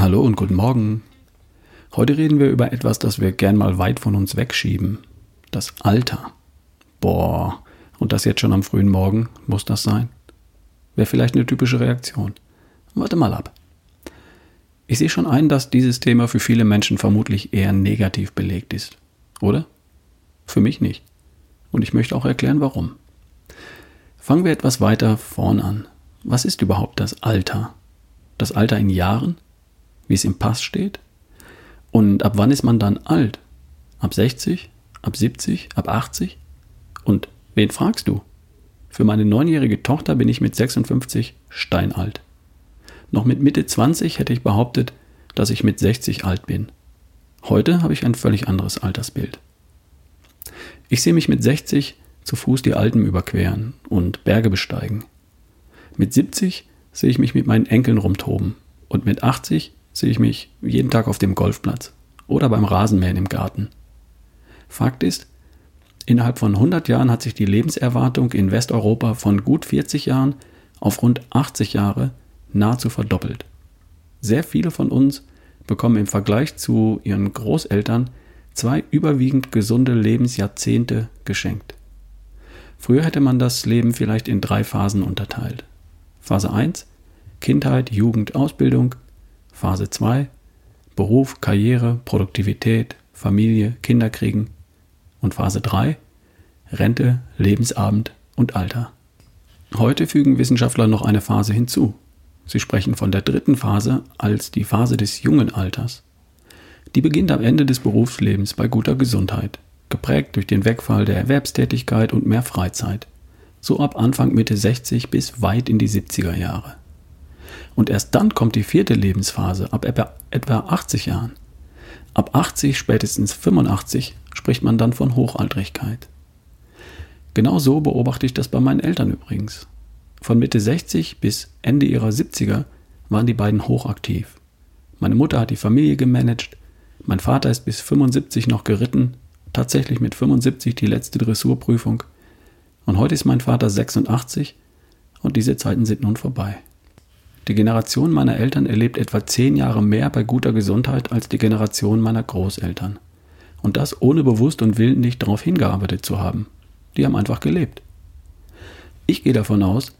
Hallo und guten Morgen. Heute reden wir über etwas, das wir gern mal weit von uns wegschieben. Das Alter. Boah, und das jetzt schon am frühen Morgen, muss das sein? Wäre vielleicht eine typische Reaktion. Warte mal ab. Ich sehe schon ein, dass dieses Thema für viele Menschen vermutlich eher negativ belegt ist. Oder? Für mich nicht. Und ich möchte auch erklären, warum. Fangen wir etwas weiter vorn an. Was ist überhaupt das Alter? Das Alter in Jahren? Wie es im Pass steht? Und ab wann ist man dann alt? Ab 60? Ab 70? Ab 80? Und wen fragst du? Für meine neunjährige Tochter bin ich mit 56 steinalt. Noch mit Mitte 20 hätte ich behauptet, dass ich mit 60 alt bin. Heute habe ich ein völlig anderes Altersbild. Ich sehe mich mit 60 zu Fuß die Alpen überqueren und Berge besteigen. Mit 70 sehe ich mich mit meinen Enkeln rumtoben und mit 80 sehe ich mich jeden Tag auf dem Golfplatz oder beim Rasenmähen im Garten. Fakt ist, innerhalb von 100 Jahren hat sich die Lebenserwartung in Westeuropa von gut 40 Jahren auf rund 80 Jahre nahezu verdoppelt. Sehr viele von uns bekommen im Vergleich zu ihren Großeltern zwei überwiegend gesunde Lebensjahrzehnte geschenkt. Früher hätte man das Leben vielleicht in drei Phasen unterteilt. Phase 1 Kindheit, Jugend, Ausbildung. Phase 2 Beruf, Karriere, Produktivität, Familie, Kinder kriegen. Und Phase 3 Rente, Lebensabend und Alter. Heute fügen Wissenschaftler noch eine Phase hinzu. Sie sprechen von der dritten Phase als die Phase des jungen Alters. Die beginnt am Ende des Berufslebens bei guter Gesundheit, geprägt durch den Wegfall der Erwerbstätigkeit und mehr Freizeit, so ab Anfang Mitte 60 bis weit in die 70er Jahre. Und erst dann kommt die vierte Lebensphase ab etwa 80 Jahren. Ab 80, spätestens 85 spricht man dann von Hochaltrigkeit. Genau so beobachte ich das bei meinen Eltern übrigens. Von Mitte 60 bis Ende ihrer 70er waren die beiden hochaktiv. Meine Mutter hat die Familie gemanagt, mein Vater ist bis 75 noch geritten, tatsächlich mit 75 die letzte Dressurprüfung. Und heute ist mein Vater 86 und diese Zeiten sind nun vorbei. Die Generation meiner Eltern erlebt etwa zehn Jahre mehr bei guter Gesundheit als die Generation meiner Großeltern. Und das ohne bewusst und willentlich darauf hingearbeitet zu haben. Die haben einfach gelebt. Ich gehe davon aus,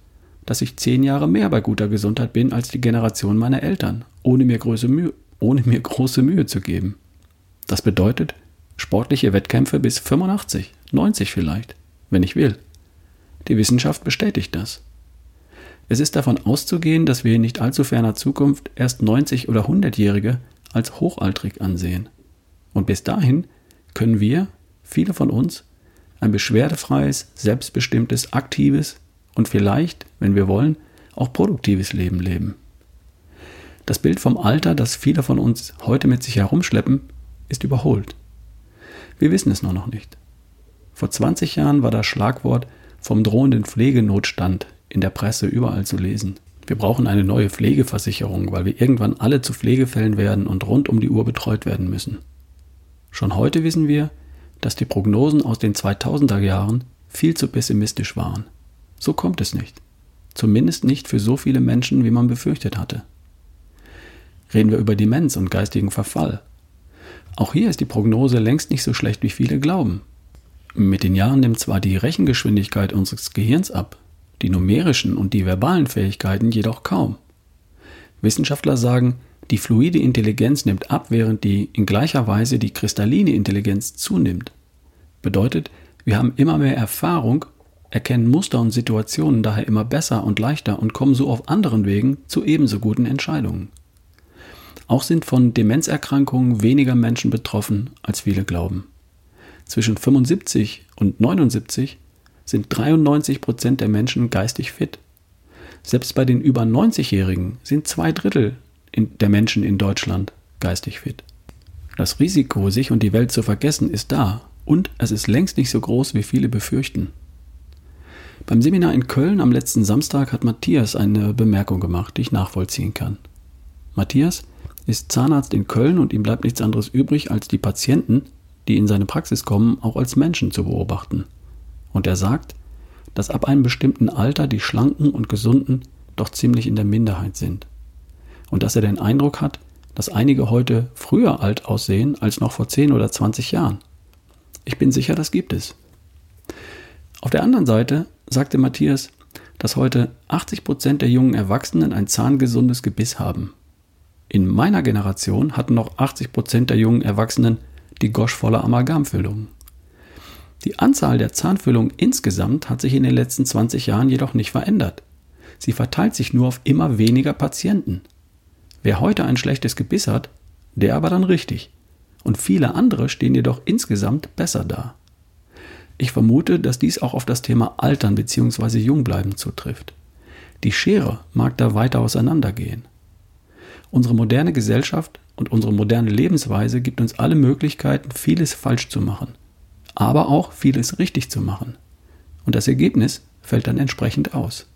dass ich zehn Jahre mehr bei guter Gesundheit bin als die Generation meiner Eltern, ohne mir große Mühe, ohne mir große Mühe zu geben. Das bedeutet sportliche Wettkämpfe bis 85, 90 vielleicht, wenn ich will. Die Wissenschaft bestätigt das. Es ist davon auszugehen, dass wir in nicht allzu ferner Zukunft erst 90 oder 100-Jährige als hochaltrig ansehen. Und bis dahin können wir, viele von uns, ein beschwerdefreies, selbstbestimmtes, aktives, und vielleicht, wenn wir wollen, auch produktives Leben leben. Das Bild vom Alter, das viele von uns heute mit sich herumschleppen, ist überholt. Wir wissen es nur noch nicht. Vor 20 Jahren war das Schlagwort vom drohenden Pflegenotstand in der Presse überall zu lesen. Wir brauchen eine neue Pflegeversicherung, weil wir irgendwann alle zu Pflegefällen werden und rund um die Uhr betreut werden müssen. Schon heute wissen wir, dass die Prognosen aus den 2000er Jahren viel zu pessimistisch waren. So kommt es nicht. Zumindest nicht für so viele Menschen, wie man befürchtet hatte. Reden wir über Demenz und geistigen Verfall. Auch hier ist die Prognose längst nicht so schlecht, wie viele glauben. Mit den Jahren nimmt zwar die Rechengeschwindigkeit unseres Gehirns ab, die numerischen und die verbalen Fähigkeiten jedoch kaum. Wissenschaftler sagen, die fluide Intelligenz nimmt ab, während die in gleicher Weise die kristalline Intelligenz zunimmt. Bedeutet, wir haben immer mehr Erfahrung erkennen Muster und Situationen daher immer besser und leichter und kommen so auf anderen Wegen zu ebenso guten Entscheidungen. Auch sind von Demenzerkrankungen weniger Menschen betroffen, als viele glauben. Zwischen 75 und 79 sind 93 Prozent der Menschen geistig fit. Selbst bei den über 90-Jährigen sind zwei Drittel der Menschen in Deutschland geistig fit. Das Risiko, sich und die Welt zu vergessen, ist da und es ist längst nicht so groß, wie viele befürchten. Beim Seminar in Köln am letzten Samstag hat Matthias eine Bemerkung gemacht, die ich nachvollziehen kann. Matthias ist Zahnarzt in Köln und ihm bleibt nichts anderes übrig, als die Patienten, die in seine Praxis kommen, auch als Menschen zu beobachten. Und er sagt, dass ab einem bestimmten Alter die Schlanken und Gesunden doch ziemlich in der Minderheit sind. Und dass er den Eindruck hat, dass einige heute früher alt aussehen als noch vor 10 oder 20 Jahren. Ich bin sicher, das gibt es. Auf der anderen Seite sagte Matthias, dass heute 80 Prozent der jungen Erwachsenen ein zahngesundes Gebiss haben. In meiner Generation hatten noch 80 Prozent der jungen Erwachsenen die goschvolle Amalgamfüllung. Die Anzahl der Zahnfüllungen insgesamt hat sich in den letzten 20 Jahren jedoch nicht verändert. Sie verteilt sich nur auf immer weniger Patienten. Wer heute ein schlechtes Gebiss hat, der aber dann richtig. Und viele andere stehen jedoch insgesamt besser da. Ich vermute, dass dies auch auf das Thema Altern bzw. Jungbleiben zutrifft. Die Schere mag da weiter auseinandergehen. Unsere moderne Gesellschaft und unsere moderne Lebensweise gibt uns alle Möglichkeiten, vieles falsch zu machen, aber auch vieles richtig zu machen. Und das Ergebnis fällt dann entsprechend aus.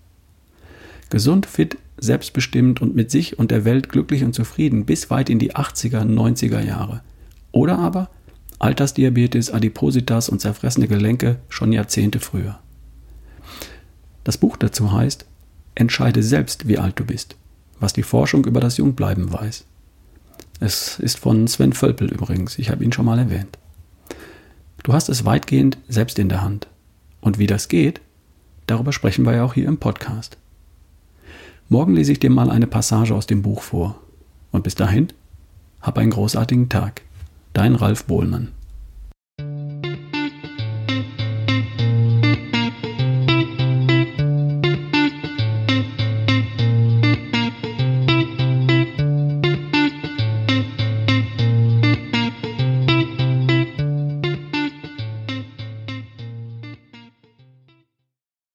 Gesund, fit, selbstbestimmt und mit sich und der Welt glücklich und zufrieden bis weit in die 80er, 90er Jahre. Oder aber Altersdiabetes, Adipositas und zerfressene Gelenke schon Jahrzehnte früher. Das Buch dazu heißt Entscheide selbst, wie alt du bist, was die Forschung über das Jungbleiben weiß. Es ist von Sven Völpel übrigens, ich habe ihn schon mal erwähnt. Du hast es weitgehend selbst in der Hand. Und wie das geht, darüber sprechen wir ja auch hier im Podcast. Morgen lese ich dir mal eine Passage aus dem Buch vor. Und bis dahin, hab einen großartigen Tag. Dein Ralf Bohlmann.